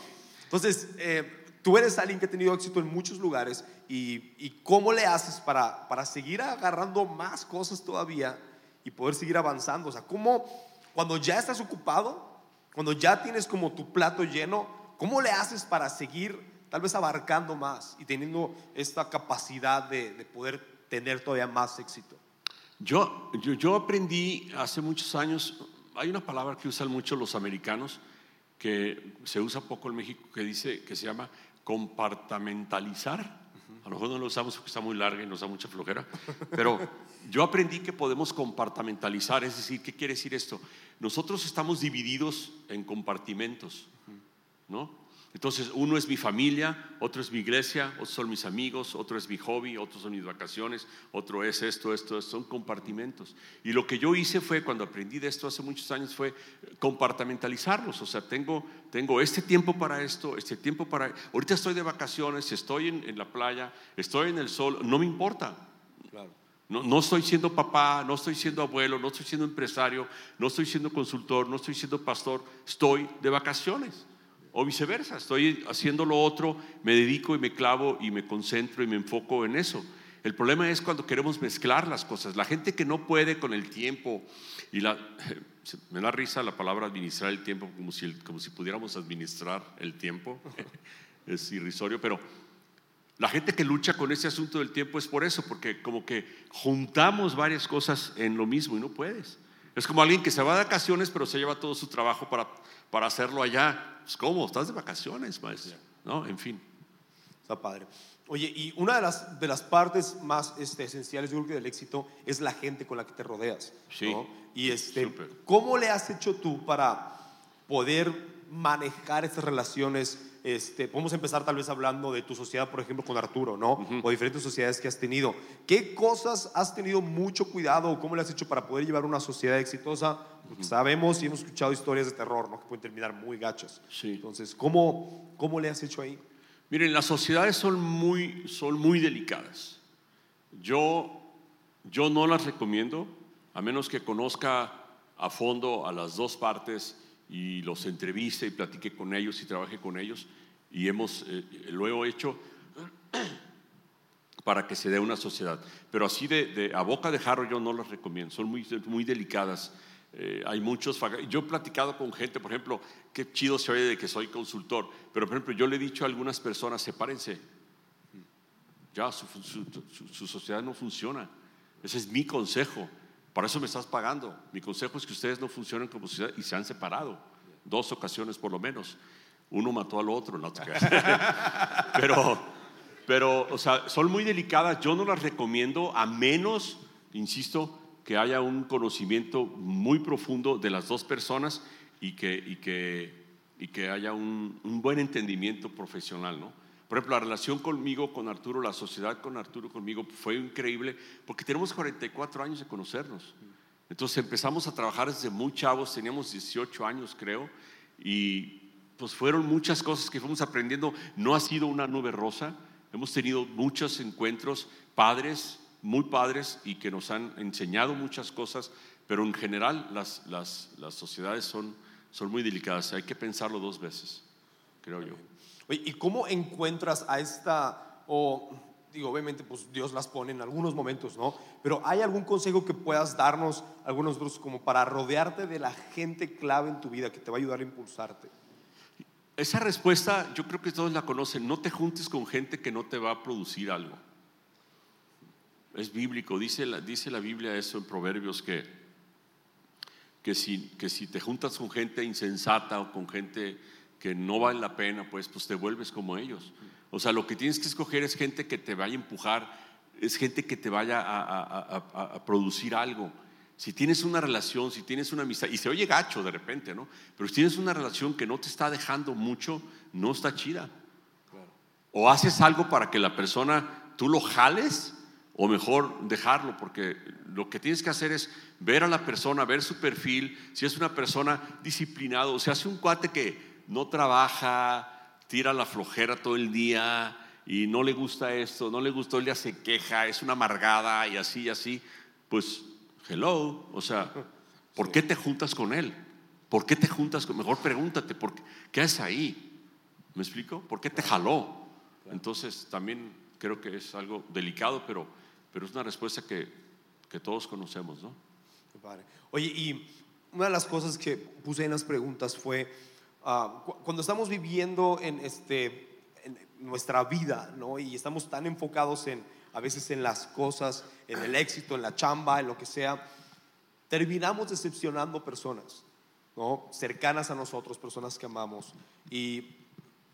Entonces, eh, tú eres alguien que ha tenido éxito en muchos lugares y, y ¿cómo le haces para, para seguir agarrando más cosas todavía y poder seguir avanzando? O sea, ¿cómo cuando ya estás ocupado, cuando ya tienes como tu plato lleno, ¿cómo le haces para seguir tal vez abarcando más y teniendo esta capacidad de, de poder tener todavía más éxito? Yo, yo, yo aprendí hace muchos años, hay una palabra que usan mucho los americanos, que se usa poco en México, que dice, que se llama compartamentalizar. A lo mejor no lo usamos porque está muy larga y nos da mucha flojera, pero yo aprendí que podemos compartamentalizar, es decir, ¿qué quiere decir esto? Nosotros estamos divididos en compartimentos, ¿no? Entonces, uno es mi familia, otro es mi iglesia, otros son mis amigos, otro es mi hobby, otros son mis vacaciones, otro es esto, esto, esto, son compartimentos. Y lo que yo hice fue, cuando aprendí de esto hace muchos años, fue compartamentalizarlos. O sea, tengo, tengo este tiempo para esto, este tiempo para... Ahorita estoy de vacaciones, estoy en, en la playa, estoy en el sol, no me importa. Claro. No, no estoy siendo papá, no estoy siendo abuelo, no estoy siendo empresario, no estoy siendo consultor, no estoy siendo pastor, estoy de vacaciones. O viceversa, estoy haciendo lo otro, me dedico y me clavo y me concentro y me enfoco en eso. El problema es cuando queremos mezclar las cosas. La gente que no puede con el tiempo y la, me da risa la palabra administrar el tiempo como si, como si pudiéramos administrar el tiempo. Es irrisorio, pero la gente que lucha con ese asunto del tiempo es por eso, porque como que juntamos varias cosas en lo mismo y no puedes. Es como alguien que se va de vacaciones pero se lleva todo su trabajo para, para hacerlo allá. Pues ¿cómo? Estás de vacaciones, maestro. ¿No? En fin. Está padre. Oye, y una de las, de las partes más este, esenciales, yo creo que del éxito, es la gente con la que te rodeas. Sí. ¿no? Y este, Súper. ¿cómo le has hecho tú para poder manejar estas relaciones? Este, podemos empezar tal vez hablando de tu sociedad, por ejemplo, con Arturo, ¿no? O diferentes sociedades que has tenido. ¿Qué cosas has tenido mucho cuidado o cómo le has hecho para poder llevar una sociedad exitosa? Porque sabemos y hemos escuchado historias de terror, ¿no? Que pueden terminar muy gachas. Sí. Entonces, ¿cómo, ¿cómo le has hecho ahí? Miren, las sociedades son muy, son muy delicadas. Yo, yo no las recomiendo, a menos que conozca a fondo a las dos partes y los entreviste y platique con ellos y trabaje con ellos. Y hemos, eh, lo he hecho para que se dé una sociedad. Pero así de, de- a boca de jarro yo no las recomiendo, son muy, muy delicadas. Eh, hay muchos, yo he platicado con gente, por ejemplo, qué chido se oye de que soy consultor, pero por ejemplo yo le he dicho a algunas personas, sepárense, ya su, su- su- su sociedad no funciona. Ese es mi consejo. Para eso me estás pagando. Mi consejo es que ustedes no funcionen como sociedad y se han separado. Dos ocasiones por lo menos. Uno mató al otro, no te pero, pero, o sea, son muy delicadas. Yo no las recomiendo a menos, insisto, que haya un conocimiento muy profundo de las dos personas y que, y que, y que haya un, un buen entendimiento profesional, ¿no? Por ejemplo, la relación conmigo, con Arturo, la sociedad con Arturo, conmigo, fue increíble porque tenemos 44 años de conocernos. Entonces empezamos a trabajar desde muy chavos, teníamos 18 años creo, y pues fueron muchas cosas que fuimos aprendiendo. No ha sido una nube rosa, hemos tenido muchos encuentros padres, muy padres y que nos han enseñado muchas cosas, pero en general las, las, las sociedades son, son muy delicadas. Hay que pensarlo dos veces, creo yo. ¿Y cómo encuentras a esta, o digo, obviamente pues Dios las pone en algunos momentos, ¿no? Pero ¿hay algún consejo que puedas darnos, algunos otros, como para rodearte de la gente clave en tu vida que te va a ayudar a impulsarte? Esa respuesta yo creo que todos la conocen. No te juntes con gente que no te va a producir algo. Es bíblico, dice la, dice la Biblia eso en Proverbios que, que, si, que si te juntas con gente insensata o con gente que no vale la pena, pues, pues te vuelves como ellos. O sea, lo que tienes que escoger es gente que te vaya a empujar, es gente que te vaya a, a producir algo. Si tienes una relación, si tienes una amistad, y se oye gacho de repente, ¿no? Pero si tienes una relación que no te está dejando mucho, no está chida. O haces algo para que la persona, tú lo jales, o mejor dejarlo, porque lo que tienes que hacer es ver a la persona, ver su perfil, si es una persona disciplinada, o sea, hace un cuate que no trabaja, tira la flojera todo el día y no le gusta esto, no le gustó, día se queja, es una amargada y así y así, pues Hello, o sea, ¿por qué te juntas con él? ¿Por qué te juntas con Mejor pregúntate, ¿por qué, ¿qué haces ahí? ¿Me explico? ¿Por qué te jaló? Entonces también creo que es algo delicado, pero, pero es una respuesta que, que todos conocemos, ¿no? Oye, y una de las cosas que puse en las preguntas fue, ah, cuando estamos viviendo en, este, en nuestra vida, ¿no? Y estamos tan enfocados en a veces en las cosas, en el éxito, en la chamba, en lo que sea, terminamos decepcionando personas, ¿no? Cercanas a nosotros, personas que amamos. ¿Y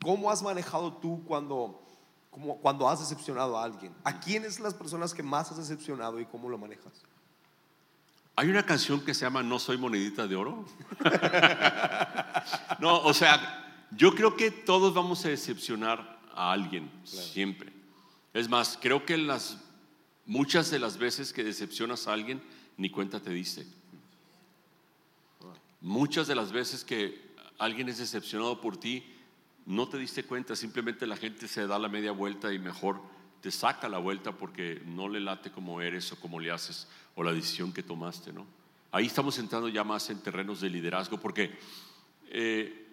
cómo has manejado tú cuando, como, cuando has decepcionado a alguien? ¿A quiénes las personas que más has decepcionado y cómo lo manejas? Hay una canción que se llama No soy monedita de oro. no, o sea, yo creo que todos vamos a decepcionar a alguien, siempre. Es más, creo que las, muchas de las veces que decepcionas a alguien, ni cuenta te diste. Muchas de las veces que alguien es decepcionado por ti, no te diste cuenta, simplemente la gente se da la media vuelta y mejor te saca la vuelta porque no le late como eres o como le haces o la decisión que tomaste, ¿no? Ahí estamos entrando ya más en terrenos de liderazgo porque eh,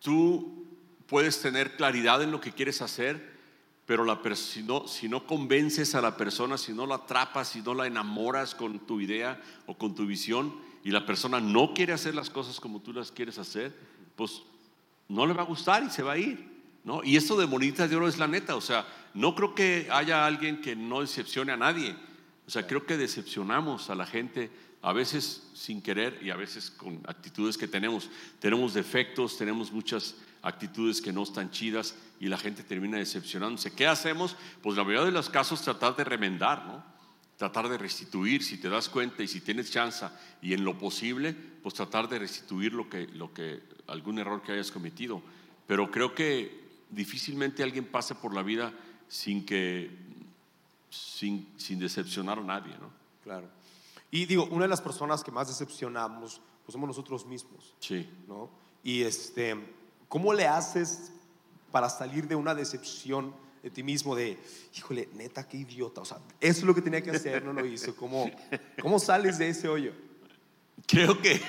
tú puedes tener claridad en lo que quieres hacer, pero la si, no, si no convences a la persona, si no la atrapas, si no la enamoras con tu idea o con tu visión, y la persona no quiere hacer las cosas como tú las quieres hacer, pues no le va a gustar y se va a ir. ¿no? Y esto de moneditas de oro es la neta, o sea, no creo que haya alguien que no decepcione a nadie. O sea, creo que decepcionamos a la gente a veces sin querer y a veces con actitudes que tenemos. Tenemos defectos, tenemos muchas actitudes que no están chidas y la gente termina decepcionándose. ¿Qué hacemos? Pues la mayoría de los casos tratar de remendar, ¿no? Tratar de restituir si te das cuenta y si tienes chance y en lo posible, pues tratar de restituir lo que, lo que, algún error que hayas cometido. Pero creo que difícilmente alguien pase por la vida sin que, sin, sin decepcionar a nadie, ¿no? Claro. Y digo, una de las personas que más decepcionamos, pues somos nosotros mismos. Sí. ¿no? Y este, ¿Cómo le haces para salir de una decepción de ti mismo de, híjole, neta, qué idiota? O sea, eso es lo que tenía que hacer, no lo hizo. ¿Cómo, cómo sales de ese hoyo? Creo que,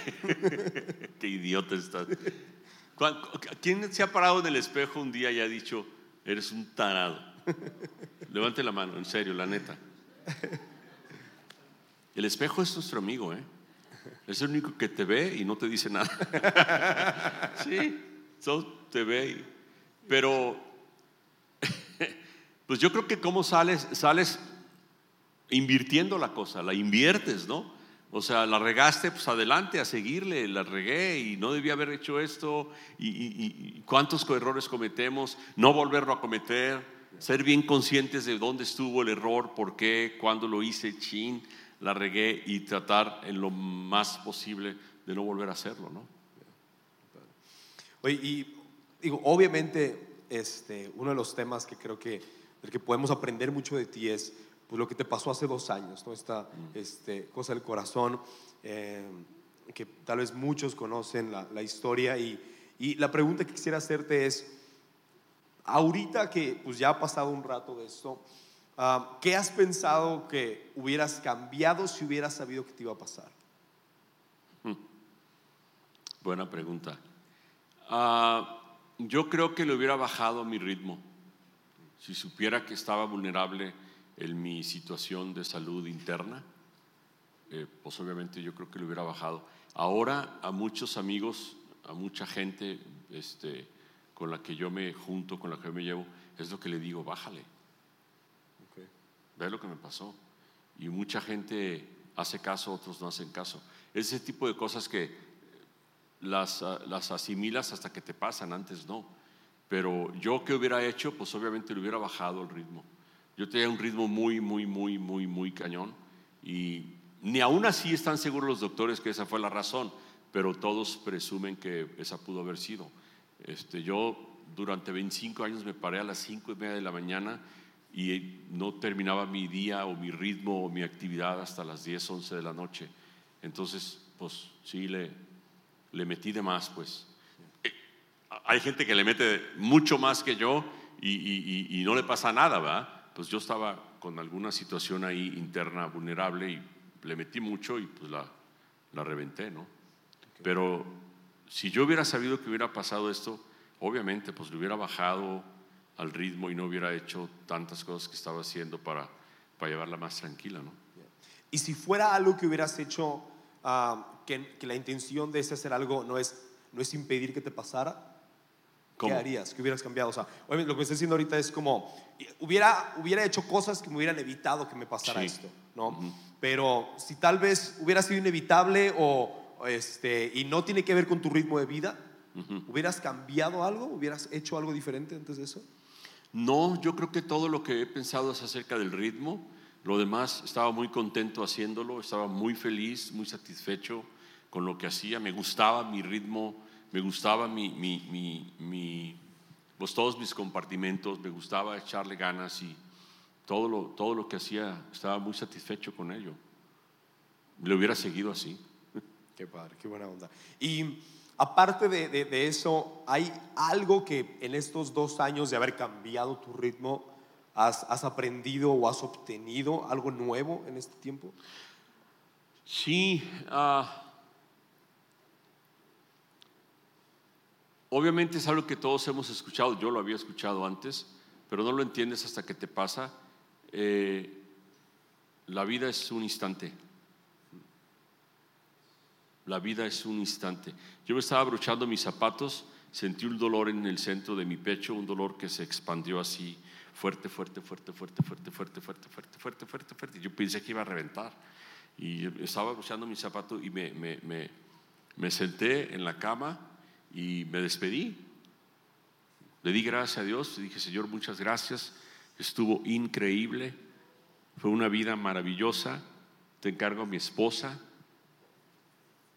qué idiota estás. ¿Quién se ha parado en el espejo un día y ha dicho, eres un tarado? Levante la mano, en serio, la neta. El espejo es nuestro amigo, ¿eh? Es el único que te ve y no te dice nada. sí, solo te ve. Pero, pues yo creo que cómo sales, sales invirtiendo la cosa, la inviertes, ¿no? O sea, la regaste, pues adelante a seguirle, la regué y no debía haber hecho esto, y, cuántos errores cometemos, no volverlo a cometer, ser bien conscientes de dónde estuvo el error, por qué, cuándo lo hice, chin, la regué y tratar en lo más posible de no volver a hacerlo, ¿no? Oye, y digo, obviamente, este, uno de los temas que creo que, del que podemos aprender mucho de ti es pues, lo que te pasó hace dos años, ¿no? esta mm. este, cosa del corazón, eh, que tal vez muchos conocen la, la historia. Y, y, la pregunta que quisiera hacerte es, ahorita que pues, ya ha pasado un rato de esto, ah, ¿qué has pensado que hubieras cambiado si hubieras sabido que te iba a pasar? Buena pregunta. Ah, yo creo que le hubiera bajado mi ritmo. Si supiera que estaba vulnerable en mi situación de salud interna, eh, pues obviamente yo creo que le hubiera bajado. Ahora a muchos amigos, a mucha gente este, con la que yo me junto, con la que yo me llevo, es lo que le digo, bájale. Ve lo que me pasó. Y mucha gente hace caso, otros no hacen caso. Ese tipo de cosas que las, ah, las asimilas hasta que te pasan, antes no. Pero yo que hubiera hecho, pues obviamente le hubiera bajado el ritmo. Yo tenía un ritmo muy, muy, muy, muy, muy cañón. Y ni aún así están seguros los doctores que esa fue la razón, pero todos presumen que esa pudo haber sido. Este, yo durante 25 años me paré a las 5 y media de la mañana y no terminaba mi día o mi ritmo o mi actividad hasta las 10, 11 de la noche. Entonces, pues sí, le, le metí de más, pues. Eh, hay gente que le mete mucho más que yo y, y, no le pasa nada, ¿verdad? Pues yo estaba con alguna situación ahí interna vulnerable y le metí mucho y pues la, la reventé, ¿no? Pero si yo hubiera sabido que hubiera pasado esto, obviamente pues le hubiera bajado al ritmo y no hubiera hecho tantas cosas que estaba haciendo para, para llevarla más tranquila, ¿no? Y si fuera algo que hubieras hecho, ah, que, que, la intención de ese hacer algo no es, no es impedir que te pasara, ¿qué harías? ¿Qué hubieras cambiado? O sea, lo que estoy haciendo ahorita es como, hubiera, hubiera hecho cosas que me hubieran evitado que me pasara esto, ¿no? Pero si tal vez hubiera sido inevitable o, este, y no tiene que ver con tu ritmo de vida, ¿hubieras cambiado algo? ¿Hubieras hecho algo diferente antes de eso? No, yo creo que todo lo que he pensado es acerca del ritmo. Lo demás, estaba muy contento haciéndolo, estaba muy feliz, muy satisfecho con lo que hacía. Me gustaba mi ritmo, me gustaba mi, mi, mi, pues todos mis compartimentos, me gustaba echarle ganas y todo lo, todo lo que hacía, estaba muy satisfecho con ello. Le hubiera seguido así. Qué padre, qué buena onda. Y aparte de, de, eso, ¿hay algo que en estos dos años de haber cambiado tu ritmo has, has aprendido o has obtenido algo nuevo en este tiempo? Sí. Ah, obviamente es algo que todos hemos escuchado, yo lo había escuchado antes, pero no lo entiendes hasta que te pasa. Eh, la vida es un instante. La vida es un instante. Yo me estaba abrochando mis zapatos, sentí un dolor en el centro de mi pecho, un dolor que se expandió así, fuerte, fuerte, fuerte, fuerte, fuerte, fuerte, fuerte, fuerte, fuerte, fuerte, fuerte. Yo pensé que iba a reventar. Y estaba abrochando mis zapatos y me, me, me, me senté en la cama y me despedí. Le di gracias a Dios, le dije, Señor, muchas gracias. Estuvo increíble. Fue una vida maravillosa. Te encargo a mi esposa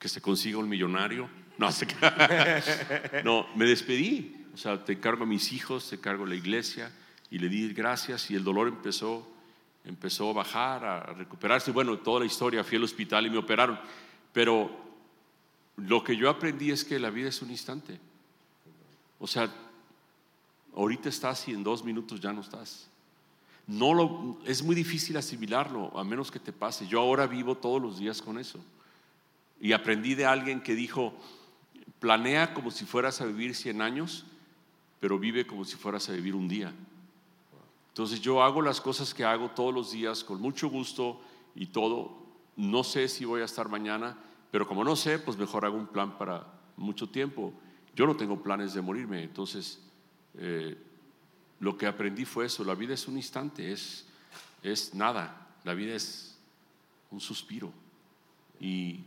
que se consiga un millonario. No, no, me despedí. O sea, te encargo a mis hijos, te encargo a la iglesia y le di gracias y el dolor empezó, empezó a bajar, a recuperarse. Bueno, toda la historia, fui al hospital y me operaron. Pero lo que yo aprendí es que la vida es un instante. O sea, ahorita estás y en dos minutos ya no estás. No lo, es muy difícil asimilarlo, a menos que te pase. Yo ahora vivo todos los días con eso. Y aprendí de alguien que dijo, planea como si fueras a vivir 100 años, pero vive como si fueras a vivir un día. Entonces yo hago las cosas que hago todos los días con mucho gusto y todo. No sé si voy a estar mañana, pero como no sé, pues mejor hago un plan para mucho tiempo. Yo no tengo planes de morirme, entonces eh, lo que aprendí fue eso, la vida es un instante, es, es nada, la vida es un suspiro. Y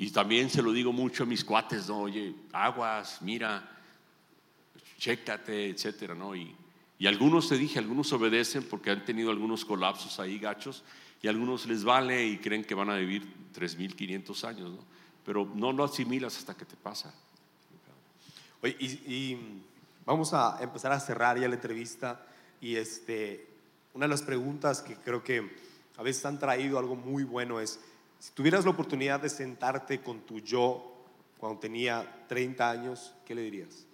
y también se lo digo mucho a mis cuates, ¿no? Oye, aguas, mira, chécate, etcétera, ¿no? Y, y algunos te dije, algunos obedecen porque han tenido algunos colapsos ahí gachos y algunos les vale y creen que van a vivir 3.500 años, ¿no? Pero no lo asimilas hasta que te pasa. Oye, y, y, vamos a empezar a cerrar ya la entrevista y este, una de las preguntas que creo que a veces han traído algo muy bueno es, si tuvieras la oportunidad de sentarte con tu yo cuando tenía 30 años, ¿qué le dirías?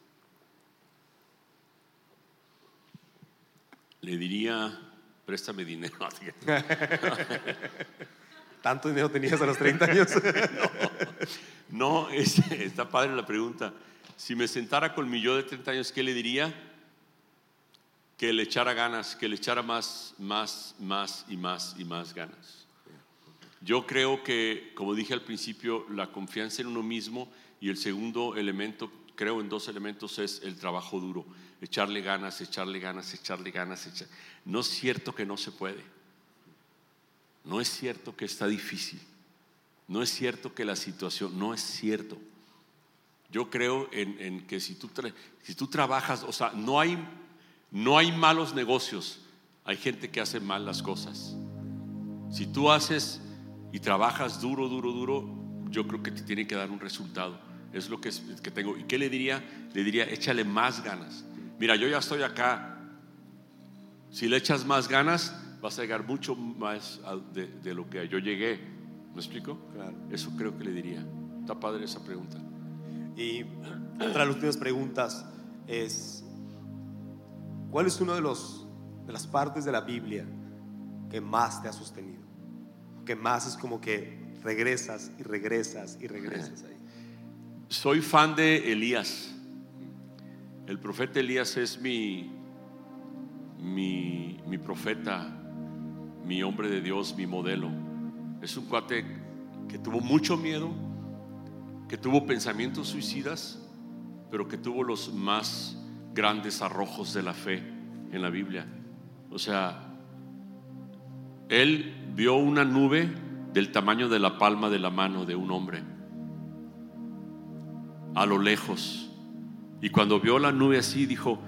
Le diría, préstame dinero. ¿Tanto dinero tenías a los 30 años? no, es, está padre la pregunta. Si me sentara con mi yo de 30 años, ¿qué le diría? Que le echara ganas, que le echara más, más, más y más y más ganas. Yo creo que, como dije al principio, la confianza en uno mismo y el segundo elemento, creo en dos elementos, es el trabajo duro. Echarle ganas, echarle ganas, echarle ganas. No es cierto que no se puede. No es cierto que está difícil. No es cierto que la situación, no es cierto. Yo creo en, que si tú, si tú trabajas, o sea, no hay, no hay malos negocios, hay gente que hace mal las cosas. Si tú haces y trabajas duro, duro, duro, yo creo que te tiene que dar un resultado. Es lo que, que tengo. ¿Y qué le diría? Le diría, échale más ganas. Mira, yo ya estoy acá. Si le echas más ganas, vas a llegar mucho más de, lo que yo llegué. ¿Me explico? Eso creo que le diría. Está padre esa pregunta. Y otra de las últimas preguntas es, ¿cuál es una de, los, de las partes de la Biblia que más te ha sostenido? Que más es como que regresas y regresas y regresas ahí. Soy fan de Elías. El profeta Elías es mi, mi, mi profeta, mi hombre de Dios, mi modelo. Es un cuate que tuvo mucho miedo, que tuvo pensamientos suicidas, pero que tuvo los más grandes arrojos de la fe en la Biblia. O sea, él vio una nube del tamaño de la palma de la mano de un hombre a lo lejos. Y cuando vio la nube así, dijo,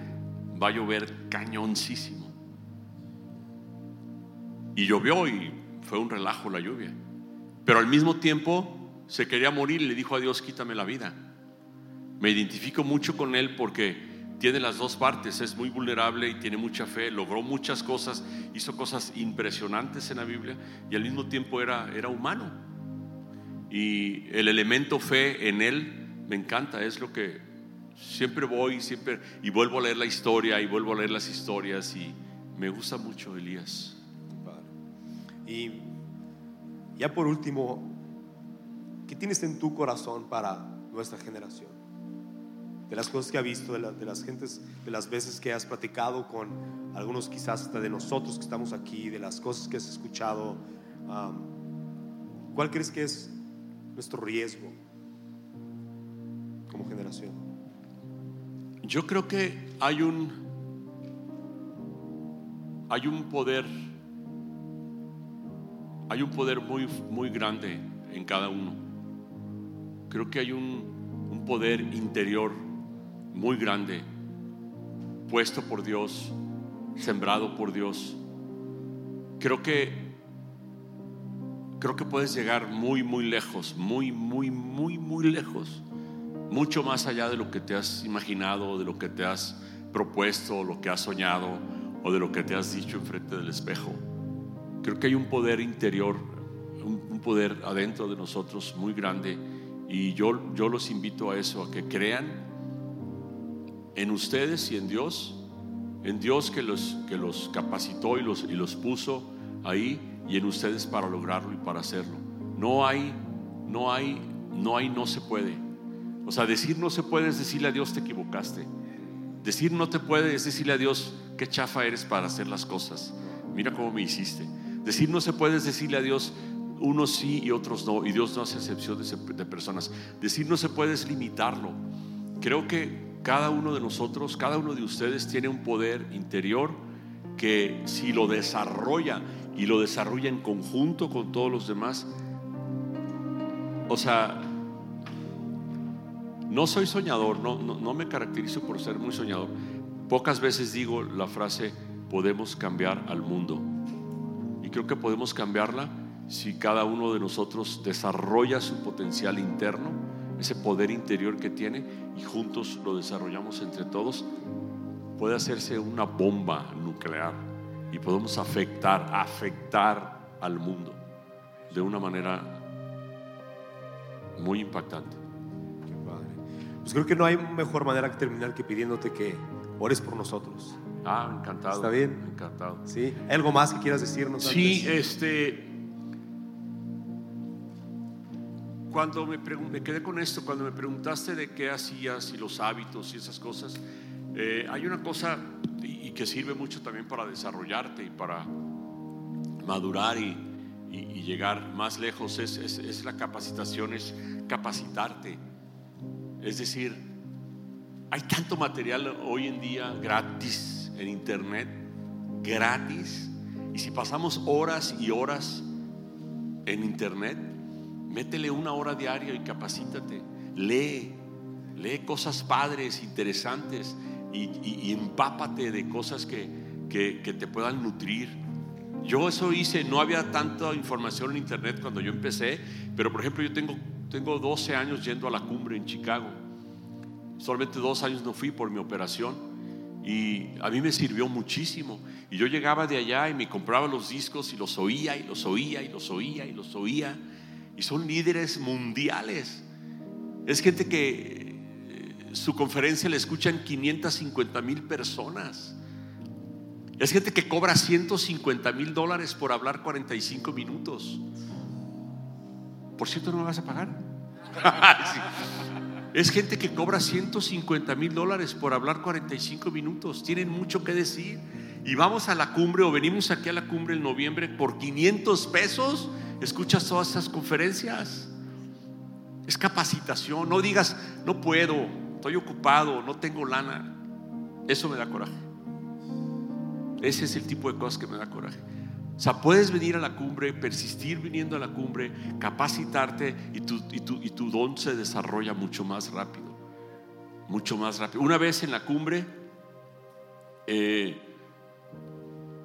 va a llover cañoncísimo. Y llovió y fue un relajo la lluvia. Pero al mismo tiempo se quería morir y le dijo a Dios, quítame la vida. Me identifico mucho con él porque tiene las dos partes, es muy vulnerable y tiene mucha fe, logró muchas cosas, hizo cosas impresionantes en la Biblia y al mismo tiempo era, era humano. Y el elemento fe en él me encanta, es lo que siempre voy siempre y vuelvo a leer la historia y vuelvo a leer las historias y me gusta mucho Elías. Y ya por último, ¿Qué tienes en tu corazón para nuestra generación? De las cosas que has visto, de, las gentes, de las veces que has platicado con algunos quizás hasta de nosotros que estamos aquí, de las cosas que has escuchado, ¿cuál crees que es nuestro riesgo como generación? Yo creo que hay un hay un poder hay un poder muy muy grande en cada uno creo que hay un, poder interior muy grande, puesto por Dios, sembrado por Dios. Creo que creo que puedes llegar muy muy lejos, muy muy muy muy lejos, mucho más allá de lo que te has imaginado, de lo que te has propuesto, lo que has soñado o de lo que te has dicho enfrente del espejo. Creo que hay un poder interior, un poder adentro de nosotros muy grande y yo, yo los invito a eso, a que crean en ustedes y en Dios, en Dios que los, que los capacitó y los, y los puso ahí y en ustedes para lograrlo y para hacerlo. No hay, no hay, no hay, no se puede. O sea, decir no se puede es decirle a Dios te equivocaste. Decir no te puede es decirle a Dios qué chafa eres para hacer las cosas. Mira cómo me hiciste. Decir no se puede es decirle a Dios unos sí y otros no, y Dios no hace excepción de, personas. Decir no se puede es limitarlo. Creo que cada uno de nosotros, cada uno de ustedes tiene un poder interior que si lo desarrolla y lo desarrolla en conjunto con todos los demás, o sea, no soy soñador, no, no, no me caracterizo por ser muy soñador. Pocas veces digo la frase, podemos cambiar al mundo. Y creo que podemos cambiarla si cada uno de nosotros desarrolla su potencial interno, ese poder interior que tiene, y juntos lo desarrollamos entre todos, puede hacerse una bomba nuclear y podemos afectar, afectar al mundo de una manera muy impactante. Pues creo que no hay mejor manera que terminar que pidiéndote que ores por nosotros. Ah, encantado. ¿Está bien? Encantado. ¿Sí? ¿Hay algo más que quieras decirnos? Sí, antes? este. Cuando me, me quedé con esto, cuando me preguntaste de qué hacías y los hábitos y esas cosas, eh, hay una cosa y, y que sirve mucho también para desarrollarte y para madurar y, y- y llegar más lejos, es, es- es la capacitación, es capacitarte. Es decir, hay tanto material hoy en día gratis en internet, gratis. Y si pasamos horas y horas en internet, métele una hora diaria y capacítate. Lee, lee cosas padres, interesantes y, y- empápate de cosas que, que- que te puedan nutrir. Yo eso hice, no había tanta información en internet cuando yo empecé, pero por ejemplo yo tengo, tengo 12 años yendo a la cumbre en Chicago. Solamente dos años no fui por mi operación y a mí me sirvió muchísimo. Y yo llegaba de allá y me compraba los discos y los oía y los oía y los oía y los oía. Y son líderes mundiales. Es gente que eh, su conferencia la escuchan 550 mil personas. Es gente que cobra 150 mil dólares por hablar 45 minutos. Por cierto, ¿no me vas a pagar? Es gente que cobra 150 mil dólares por hablar 45 minutos. Tienen mucho que decir. Y vamos a la cumbre o venimos aquí a la cumbre en noviembre por 500 pesos. Escuchas todas esas conferencias. Es capacitación. No digas, no puedo, estoy ocupado, no tengo lana. Eso me da coraje. Ese es el tipo de cosas que me da coraje. O sea, puedes venir a la cumbre, persistir viniendo a la cumbre, capacitarte y tu, y tu, y tu don se desarrolla mucho más rápido. Mucho más rápido. Una vez en la cumbre, eh,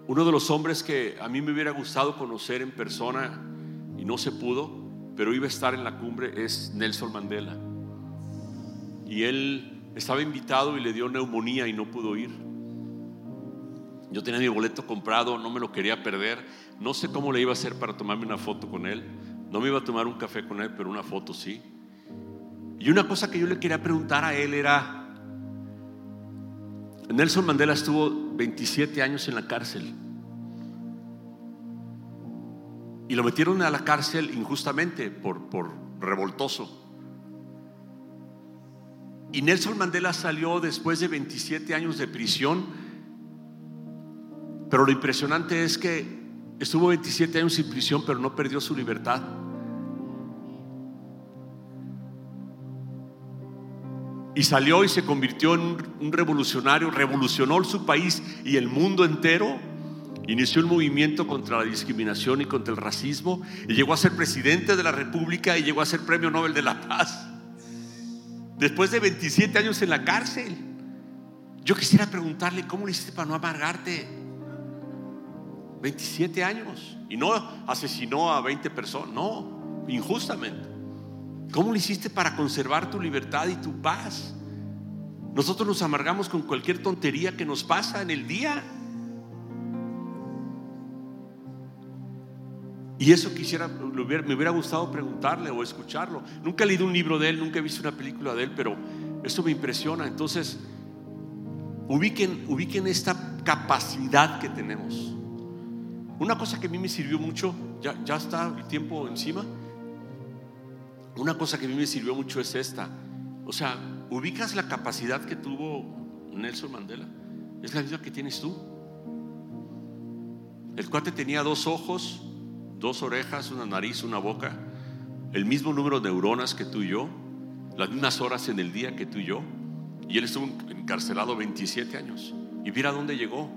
uno de los hombres que a mí me hubiera gustado conocer en persona y no se pudo, pero iba a estar en la cumbre, es Nelson Mandela. Y él estaba invitado y le dio neumonía y no pudo ir. Yo tenía mi boleto comprado, no me lo quería perder. No sé cómo le iba a hacer para tomarme una foto con él. No me iba a tomar un café con él, pero una foto sí. Y una cosa que yo le quería preguntar a él era, Nelson Mandela estuvo 27 años en la cárcel. Y lo metieron a la cárcel injustamente por, por revoltoso. Y Nelson Mandela salió después de 27 años de prisión pero lo impresionante es que estuvo 27 años en prisión, pero no perdió su libertad. Y salió y se convirtió en un, revolucionario, revolucionó su país y el mundo entero. Inició un movimiento contra la discriminación y contra el racismo y llegó a ser presidente de la República y llegó a ser premio Nobel de la Paz. Después de 27 años en la cárcel. Yo quisiera preguntarle, ¿cómo le hiciste para no amargarte? 27 años y no asesinó a 20 personas, no, injustamente. ¿Cómo lo hiciste para conservar tu libertad y tu paz? Nosotros nos amargamos con cualquier tontería que nos pasa en el día. Y eso quisiera, me hubiera, gustado preguntarle o escucharlo. Nunca he leído un libro de él, nunca he visto una película de él, pero eso me impresiona. Entonces, ubiquen, ubiquen esta capacidad que tenemos. Una cosa que a mí me sirvió mucho, ya, ya está el tiempo encima. Una cosa que a mí me sirvió mucho es esta. O sea, ubicas la capacidad que tuvo Nelson Mandela. Es la misma que tienes tú. El cuate tenía dos ojos, dos orejas, una nariz, una boca, el mismo número de neuronas que tú y yo, las mismas horas en el día que tú y yo. Y él estuvo encarcelado 27 años. Y mira dónde llegó.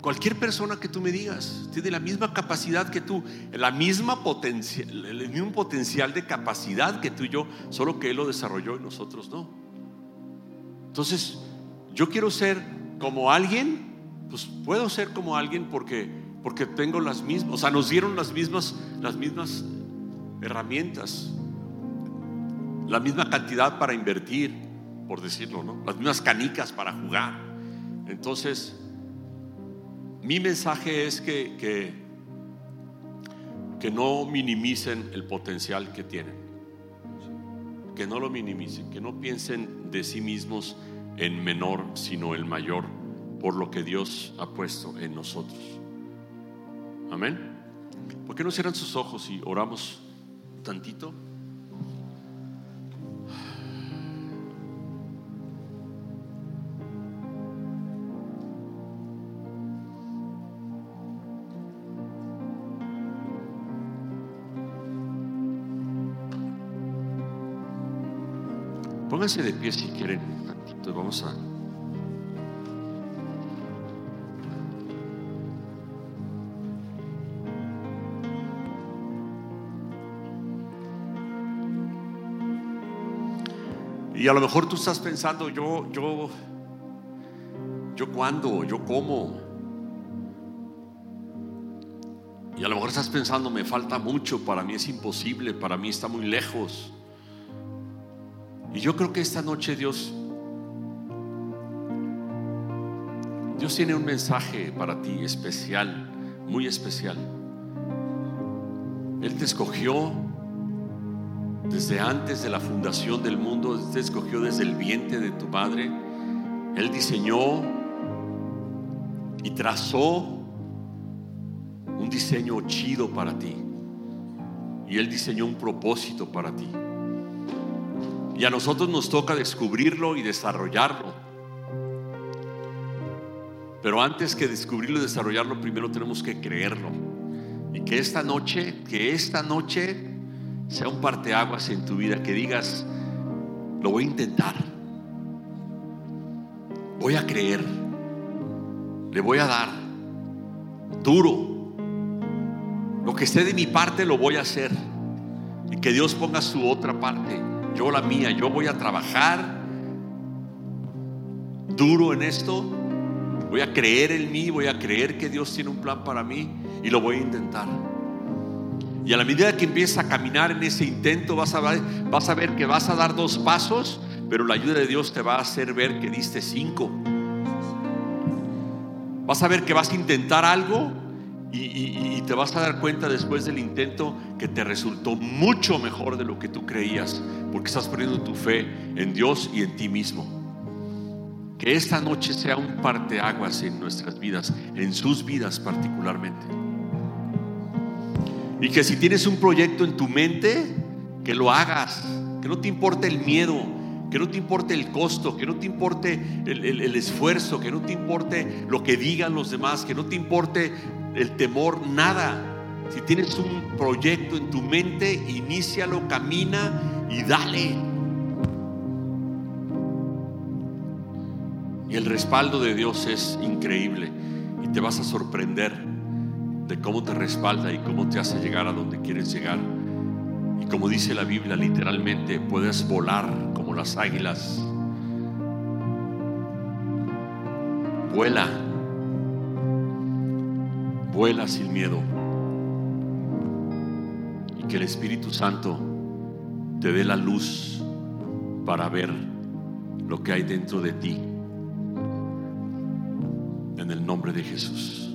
Cualquier persona que tú me digas tiene la misma capacidad que tú, la misma potencial, el mismo potencial de capacidad que tú y yo, solo que él lo desarrolló y nosotros no. Entonces, yo quiero ser como alguien, pues puedo ser como alguien porque porque tengo las mismas, o sea, nos dieron las mismas las mismas herramientas, la misma cantidad para invertir, por decirlo, ¿no? Las mismas canicas para jugar. Entonces, mi mensaje es que, que, que, no minimicen el potencial que tienen, que no lo minimicen, que no piensen de sí mismos en menor, sino el mayor, por lo que Dios ha puesto en nosotros. Amén. ¿Por qué no cierran sus ojos y oramos tantito? Pónganse de pie si quieren. Tantito, vamos a. Y a lo mejor tú estás pensando, yo, yo, yo cuándo, yo cómo. Y a lo mejor estás pensando, me falta mucho, para mí es imposible, para mí está muy lejos. Yo creo que esta noche Dios, Dios tiene un mensaje para ti especial, muy especial. Él te escogió desde antes de la fundación del mundo, te escogió desde el vientre de tu madre. Él diseñó y trazó un diseño chido para ti. Y Él diseñó un propósito para ti. Y a nosotros nos toca descubrirlo y desarrollarlo. Pero antes que descubrirlo y desarrollarlo, primero tenemos que creerlo. Y que esta noche, que esta noche sea un parteaguas en tu vida, que digas, lo voy a intentar. Voy a creer. Le voy a dar duro. Lo que esté de mi parte lo voy a hacer. Y que Dios ponga su otra parte yo la mía, yo voy a trabajar duro en esto, voy a creer en mí, voy a creer que Dios tiene un plan para mí y lo voy a intentar. Y a la medida que empiezas a caminar en ese intento, vas a, ver, vas a ver que vas a dar dos pasos, pero la ayuda de Dios te va a hacer ver que diste cinco. Vas a ver que vas a intentar algo y, te vas a dar cuenta después del intento que te resultó mucho mejor de lo que tú creías, porque estás poniendo tu fe en Dios y en ti mismo. Que esta noche sea un parteaguas en nuestras vidas, en sus vidas particularmente. Y que si tienes un proyecto en tu mente, que lo hagas, que no te importe el miedo, que no te importe el costo, que no te importe el, esfuerzo, que no te importe lo que digan los demás, que no te importe el temor, nada. Si tienes un proyecto en tu mente, inícialo, camina y dale. Y el respaldo de Dios es increíble y te vas a sorprender de cómo te respalda y cómo te hace llegar a donde quieres llegar. Y como dice la Biblia, literalmente puedes volar como las águilas. Vuela vuela sin miedo. Y que el Espíritu Santo te dé la luz para ver lo que hay dentro de ti. En el nombre de Jesús.